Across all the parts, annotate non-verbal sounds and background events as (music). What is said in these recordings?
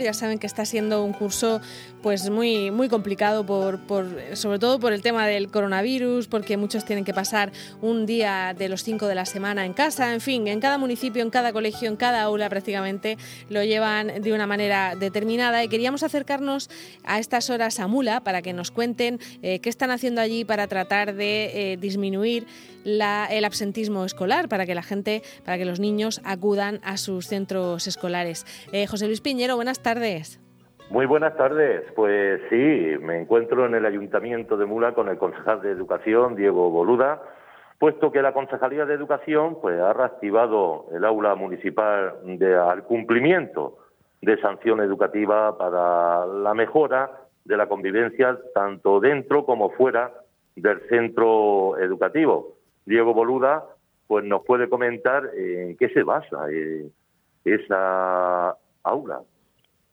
Ya saben que está siendo un curso pues muy, muy complicado por, sobre todo por el tema del coronavirus, porque muchos tienen que pasar un día de los cinco de la semana en casa, en fin, en cada municipio, en cada colegio, en cada aula prácticamente lo llevan de una manera determinada y queríamos acercarnos a estas horas a Mula para que nos cuenten eh, qué están haciendo allí para tratar de eh, disminuir el absentismo escolar, para que la gente, para que los niños acudan a sus centros escolares. Eh, José Luis Piñero, buenas tardes. Muy buenas tardes. Pues sí, me encuentro en el Ayuntamiento de Mula con el concejal de Educación, Diego Boluda, puesto que la Concejalía de Educación pues, ha reactivado el aula municipal de, al cumplimiento de sanción educativa para la mejora de la convivencia tanto dentro como fuera del centro educativo. Diego Boluda pues nos puede comentar en qué se basa eh, esa aula.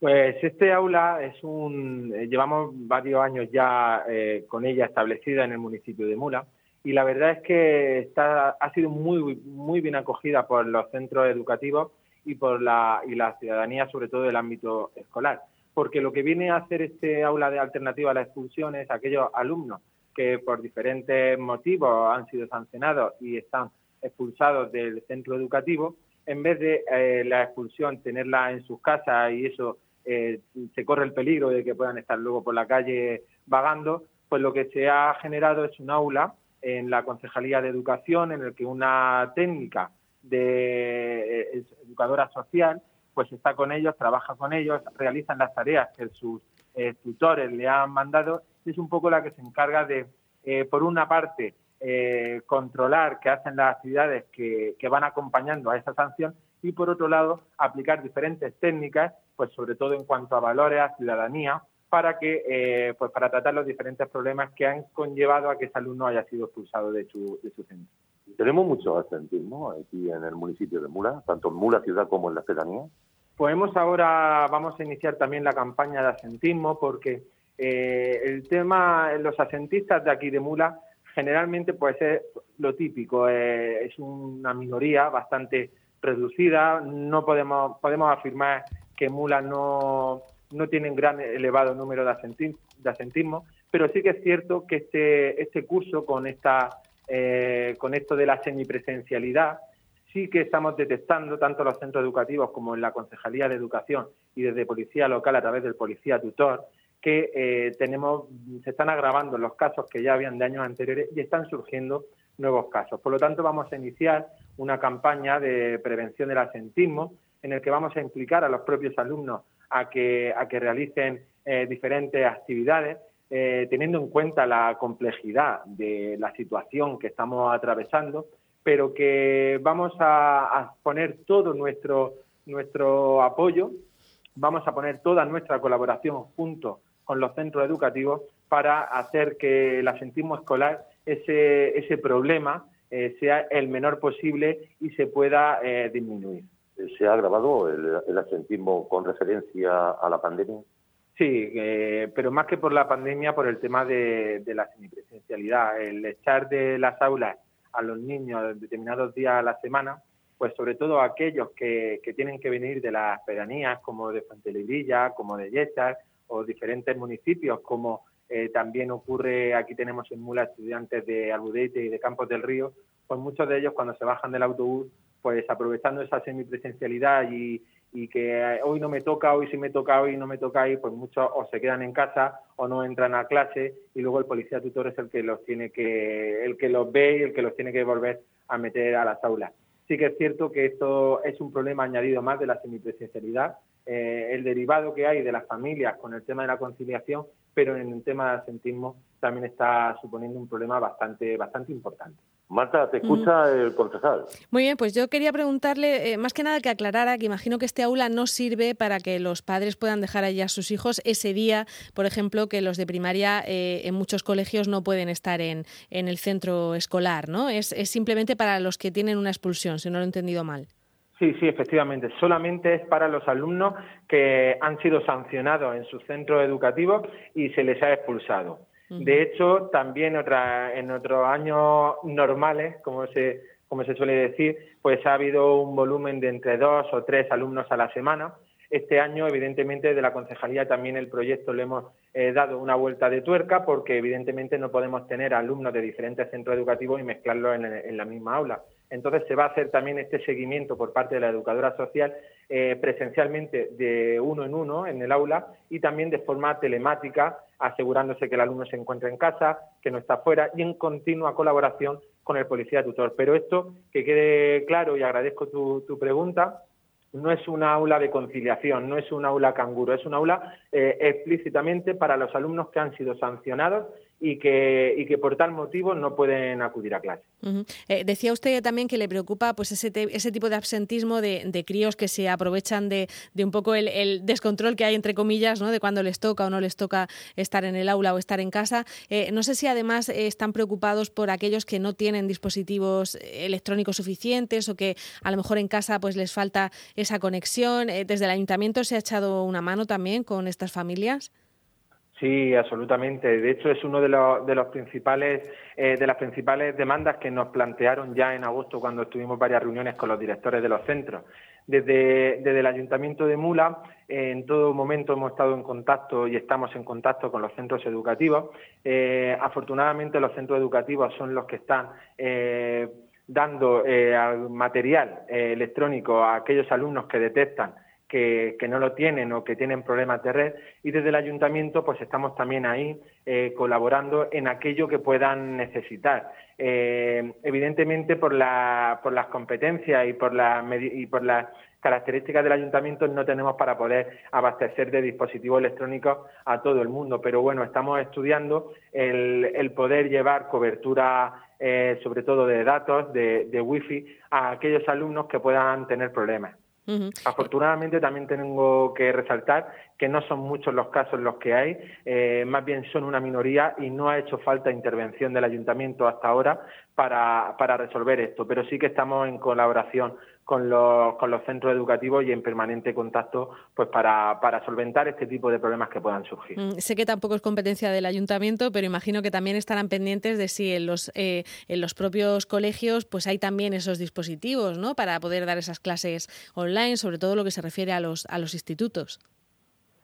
Pues este aula es un eh, llevamos varios años ya eh, con ella establecida en el municipio de Mula y la verdad es que está ha sido muy muy bien acogida por los centros educativos y por la y la ciudadanía sobre todo del ámbito escolar porque lo que viene a hacer este aula de alternativa a la expulsión es aquellos alumnos que por diferentes motivos han sido sancionados y están expulsados del centro educativo, en vez de eh, la expulsión tenerla en sus casas y eso eh, se corre el peligro de que puedan estar luego por la calle vagando, pues lo que se ha generado es un aula en la Concejalía de Educación en el que una técnica de eh, educadora social pues está con ellos, trabaja con ellos, realizan las tareas que sus tutores le han mandado es un poco la que se encarga de, eh, por una parte, eh, controlar que hacen las actividades que, van acompañando a esa sanción y, por otro lado, aplicar diferentes técnicas, pues sobre todo en cuanto a valores, a ciudadanía, para que eh, pues para tratar los diferentes problemas que han conllevado a que ese alumno haya sido expulsado de su, de su centro. Tenemos mucho asentismo aquí en el municipio de Mula, tanto en Mula ciudad como en la pedanía. Pues ahora, vamos a iniciar también la campaña de asentismo porque eh, el tema, los asentistas de aquí de Mula, generalmente pues es lo típico, eh, es una minoría bastante reducida, no podemos, podemos afirmar que Mula no, no tiene un gran elevado número de, de asentismo, pero sí que es cierto que este, este curso con, esta, eh, con esto de la semipresencialidad, sí que estamos detectando, tanto los centros educativos como en la Concejalía de Educación y desde Policía Local a través del Policía Tutor, que eh, tenemos, se están agravando los casos que ya habían de años anteriores y están surgiendo nuevos casos. Por lo tanto, vamos a iniciar una campaña de prevención del asentismo en el que vamos a implicar a los propios alumnos a que, a que realicen eh, diferentes actividades, eh, teniendo en cuenta la complejidad de la situación que estamos atravesando, pero que vamos a, poner todo nuestro, nuestro apoyo, vamos a poner toda nuestra colaboración junto con los centros educativos para hacer que el asentismo escolar, ese, ese problema, eh, sea el menor posible y se pueda disminuir. ¿Se ha agravado el, asentismo con referencia a la pandemia? Sí, eh, pero más que por la pandemia, por el tema de, la semipresencialidad. El echar de las aulas a los niños determinados días a la semana, pues sobre todo aquellos que, que tienen que venir de las pedanías, como de Fuentelebrilla, como de Yesar, o diferentes municipios, como eh, también ocurre, aquí tenemos en Mula estudiantes de Albudeite y de Campos del Río, pues muchos de ellos cuando se bajan del autobús, pues aprovechando esa semipresencialidad y, y que eh, hoy no me toca, hoy sí me toca, hoy no me toca, y pues muchos o se quedan en casa o no entran a clase y luego el policía tutor es el que los tiene que, el que los ve y el que los tiene que volver a meter a las aulas. Sí que es cierto que esto es un problema añadido más de la semipresencialidad, eh, el derivado que hay de las familias con el tema de la conciliación, pero en el tema del asentismo también está suponiendo un problema bastante, bastante importante. Marta, te escucha el concejal. Muy bien, pues yo quería preguntarle, eh, más que nada que aclarara, que imagino que este aula no sirve para que los padres puedan dejar allí a sus hijos ese día, por ejemplo, que los de primaria eh, en muchos colegios no pueden estar en, en el centro escolar, ¿no? Es, es simplemente para los que tienen una expulsión, si no lo he entendido mal. Sí, sí, efectivamente. Solamente es para los alumnos que han sido sancionados en su centro educativo y se les ha expulsado. De hecho, también otra, en otros años normales, como se, como se suele decir, pues ha habido un volumen de entre dos o tres alumnos a la semana. Este año, evidentemente, de la concejalía también el proyecto le hemos eh, dado una vuelta de tuerca porque, evidentemente, no podemos tener alumnos de diferentes centros educativos y mezclarlos en, la misma aula. Entonces, se va a hacer también este seguimiento por parte de la educadora social eh, presencialmente de uno en uno en el aula y también de forma telemática, asegurándose que el alumno se encuentra en casa, que no está fuera y en continua colaboración con el policía tutor. Pero esto, que quede claro y agradezco tu, tu pregunta, no es una aula de conciliación, no es un aula canguro, es una aula eh, explícitamente para los alumnos que han sido sancionados y que, y que por tal motivo no pueden acudir a clase. Eh, decía usted también que le preocupa pues ese, ese tipo de absentismo de, críos que se aprovechan de, de un poco el, descontrol que hay, entre comillas, ¿no? de cuando les toca o no les toca estar en el aula o estar en casa. Eh, no sé si además están preocupados por aquellos que no tienen dispositivos electrónicos suficientes o que a lo mejor en casa pues les falta esa conexión. ¿Desde el ayuntamiento se ha echado una mano también con estas familias? Sí, absolutamente. De hecho, es uno de los, de principales eh, de las principales demandas que nos plantearon ya en agosto cuando tuvimos varias reuniones con los directores de los centros. Desde, desde el Ayuntamiento de Mula, en todo momento hemos estado en contacto y estamos en contacto con los centros educativos. Eh, afortunadamente, los centros educativos son los que están eh, dando material electrónico a aquellos alumnos que detectan que, no lo tienen o que tienen problemas de red y desde el ayuntamiento pues estamos también ahí eh, colaborando en aquello que puedan necesitar. Eh, evidentemente por, la, por las competencias y por, la, y por las características del ayuntamiento no tenemos para poder abastecer de dispositivos electrónicos a todo el mundo, pero bueno, estamos estudiando el, poder llevar cobertura eh, sobre todo de datos, de, de wifi, a aquellos alumnos que puedan tener problemas. Afortunadamente también tengo que resaltar que no son muchos los casos los que hay, eh, más bien son una minoría y no ha hecho falta intervención del ayuntamiento hasta ahora para, para resolver esto, pero sí que estamos en colaboración con los, con los centros educativos y en permanente contacto pues para, para solventar este tipo de problemas que puedan surgir. Mm, sé que tampoco es competencia del ayuntamiento, pero imagino que también estarán pendientes de si en los, eh, en los propios colegios pues hay también esos dispositivos ¿no? para poder dar esas clases online, sobre todo lo que se refiere a los, a los institutos.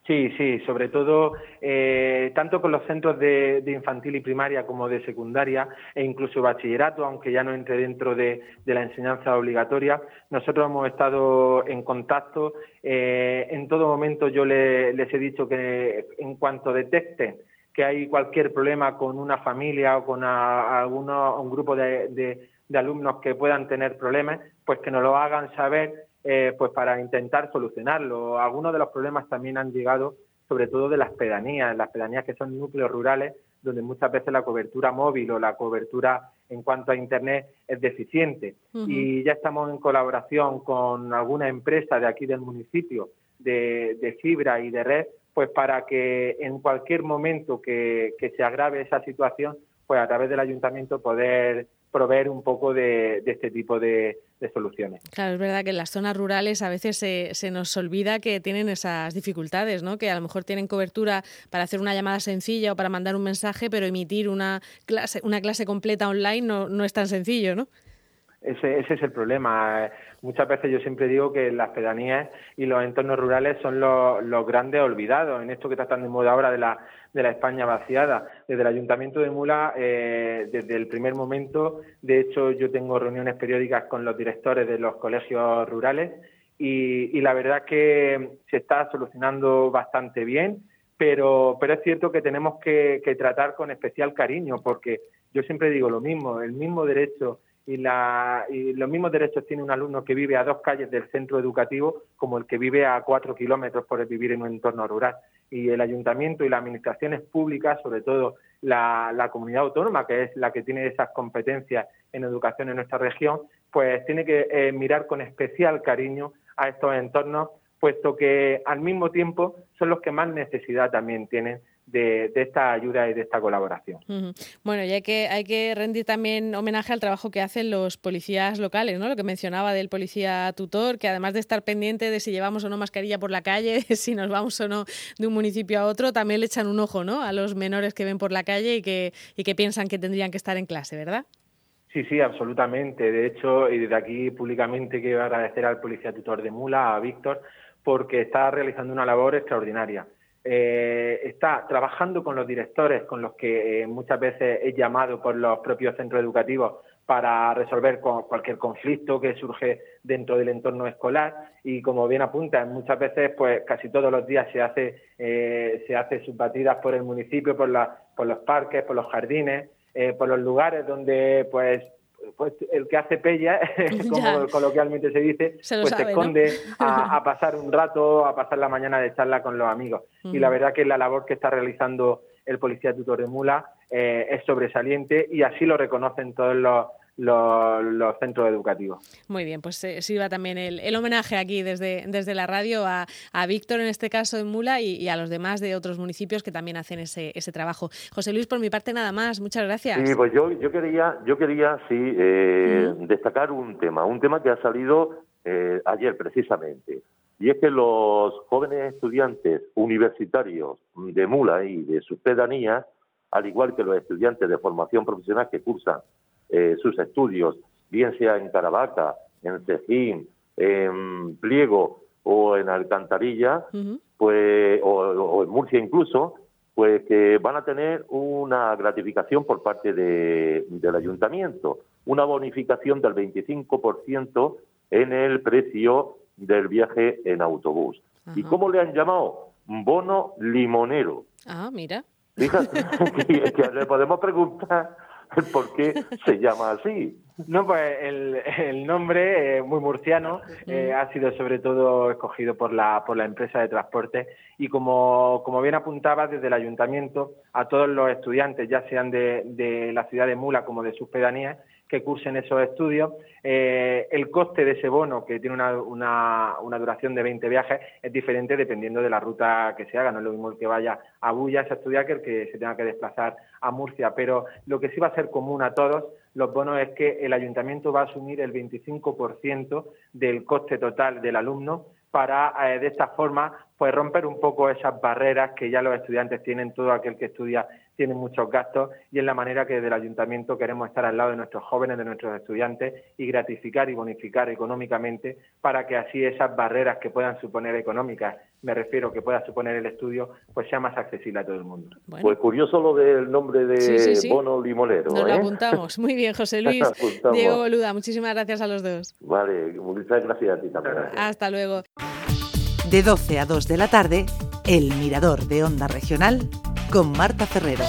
Sí, sí, sobre todo eh, tanto con los centros de, infantil y primaria como de secundaria e incluso bachillerato, aunque ya no entre dentro de, la enseñanza obligatoria. Nosotros hemos estado en contacto. Eh, en todo momento yo les he dicho que en cuanto detecten que hay cualquier problema con una familia o con alguno, un grupo de alumnos que puedan tener problemas, pues que nos lo hagan saber eh, pues para intentar solucionarlo. Algunos de los problemas también han llegado sobre todo de las pedanías, las pedanías que son núcleos rurales, donde muchas veces la cobertura móvil o la cobertura en cuanto a Internet es deficiente. Y ya estamos en colaboración con alguna empresa de aquí del municipio de, fibra y de red, pues para que en cualquier momento que, que se agrave esa situación, pues a través del ayuntamiento poder proveer un poco de, este tipo de, soluciones. Claro, es verdad que en las zonas rurales a veces se, se, nos olvida que tienen esas dificultades, ¿no? que a lo mejor tienen cobertura para hacer una llamada sencilla o para mandar un mensaje, pero emitir una clase, una clase completa online no, no es tan sencillo, ¿no? Ese, ese, es el problema. Muchas veces yo siempre digo que las pedanías y los entornos rurales son los, grandes olvidados en esto que está tan de moda ahora de la, de la España vaciada. Desde el Ayuntamiento de Mula, eh, desde el primer momento, de hecho yo tengo reuniones periódicas con los directores de los colegios rurales y, la verdad que se está solucionando bastante bien, pero, pero es cierto que tenemos que, tratar con especial cariño porque yo siempre digo lo mismo, el mismo derecho y, la, y, los mismos derechos tiene un alumno que vive a dos calles del centro educativo como el que vive a cuatro kilómetros por vivir en un entorno rural. Y el ayuntamiento y las administraciones públicas, sobre todo la, comunidad autónoma, que es la que tiene esas competencias en educación en nuestra región, pues tiene que eh, mirar con especial cariño a estos entornos, puesto que al mismo tiempo son los que más necesidad también tienen de, esta ayuda y de esta colaboración. Bueno, y hay que, hay que rendir también homenaje al trabajo que hacen los policías locales, ¿no? Lo que mencionaba del policía tutor, que además de estar pendiente de si llevamos o no mascarilla por la calle, (laughs) si nos vamos o no de un municipio a otro, también le echan un ojo, ¿no? A los menores que ven por la calle y que, y que piensan que tendrían que estar en clase, ¿verdad? Sí, sí, absolutamente. De hecho, y desde aquí públicamente quiero agradecer al policía tutor de Mula, a Víctor, porque está realizando una labor extraordinaria. Eh, está trabajando con los directores, con los que eh, muchas veces es llamado por los propios centros educativos para resolver cualquier conflicto que surge dentro del entorno escolar. Y como bien apunta muchas veces pues casi todos los días se hace eh, se hace sus batidas por el municipio por la, por los parques por los jardines eh, por los lugares donde pues pues el que hace pella, (laughs) (laughs) como coloquialmente se dice, pues se esconde (laughs) a, pasar un rato, a pasar la mañana de charla con los amigos. Y la verdad que la labor que está realizando el policía tutor de Mula eh, es sobresaliente y así lo reconocen todos los, los, centros educativos. Muy bien, pues eh, sirva también el, homenaje aquí desde, desde la radio a, Víctor, en este caso en Mula, y, a los demás de otros municipios que también hacen ese, ese trabajo. José Luis, por mi parte nada más, muchas gracias. Sí, pues yo, yo quería, yo quería sí, eh, destacar un tema, un tema que ha salido eh, ayer precisamente. Y es que los jóvenes estudiantes universitarios de Mula y de sus pedanías, al igual que los estudiantes de formación profesional que cursan eh, sus estudios, bien sea en Caravaca, en Cejín, en Pliego o en Alcantarilla, pues, o, en Murcia incluso, pues que van a tener una gratificación por parte del ayuntamiento, una bonificación del 25% en el precio del viaje en autobús. ¿Y cómo le han llamado? Bono limonero. Ah, mira. Fíjate, (laughs) que le podemos preguntar (laughs) por qué se llama así. No, pues el, nombre, eh, muy murciano, eh, ha sido sobre todo escogido por la, por la empresa de transporte y como, como bien apuntaba desde el ayuntamiento, a todos los estudiantes, ya sean de, de la ciudad de Mula como de sus pedanías, que cursen esos estudios. Eh, el coste de ese bono, que tiene una, una, duración de 20 viajes, es diferente dependiendo de la ruta que se haga. No es lo mismo el que vaya a Bullas a estudiar que el que se tenga que desplazar a Murcia. Pero lo que sí va a ser común a todos los bonos es que el ayuntamiento va a asumir el 25% del coste total del alumno para eh, de esta forma pues romper un poco esas barreras que ya los estudiantes tienen, todo aquel que estudia tiene muchos gastos y es la manera que desde el ayuntamiento queremos estar al lado de nuestros jóvenes, de nuestros estudiantes y gratificar y bonificar económicamente para que así esas barreras que puedan suponer económicas, me refiero que pueda suponer el estudio, pues sea más accesible a todo el mundo. Pues curioso lo del nombre de bono limonero. Nos lo ¿eh? apuntamos. Muy bien, José (laughs) Luis. Diego Boluda, muchísimas gracias a los dos. Vale, muchas gracias a ti también. Hasta luego. De 12 a 2 de la tarde, El Mirador de Onda Regional con Marta Ferrero.